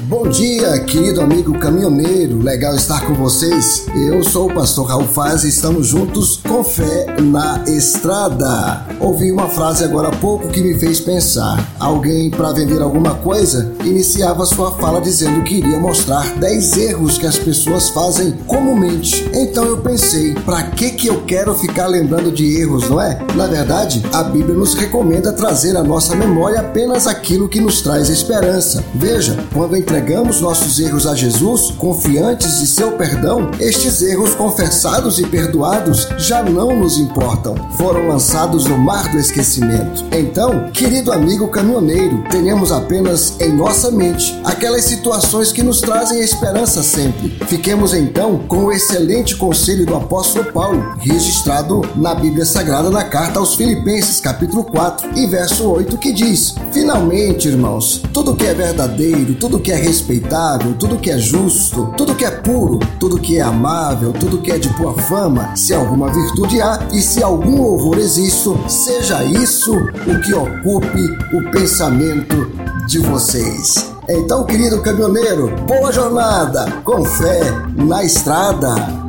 Bom dia, querido amigo caminhoneiro, legal estar com vocês. Eu sou o pastor Raul Faz e estamos juntos com fé na estrada. Ouvi uma frase agora há pouco que me fez pensar. Alguém, para vender alguma coisa, iniciava sua fala dizendo que iria mostrar 10 erros que as pessoas fazem comumente. Então eu pensei, para que que eu quero ficar lembrando de erros, não é? Na verdade, a Bíblia nos recomenda trazer à nossa memória apenas aquilo que nos traz esperança. Veja, quando entregamos nossos erros a Jesus, confiantes de seu perdão, estes erros confessados e perdoados já não nos importam, foram lançados no mar do esquecimento. Então, querido amigo caminhoneiro, tenhamos apenas em nossa mente aquelas situações que nos trazem esperança sempre. Fiquemos então com o excelente conselho do apóstolo Paulo, registrado na Bíblia Sagrada na carta aos Filipenses, capítulo 4, e verso 8, que diz: Finalmente, irmãos, tudo que é verdadeiro, tudo que é respeitável, tudo que é justo, tudo que é puro, tudo que é amável, tudo que é de boa fama, se alguma virtude há e se algum louvor existe, seja isso o que ocupe o pensamento de vocês. Então, querido caminhoneiro, boa jornada, com fé na estrada.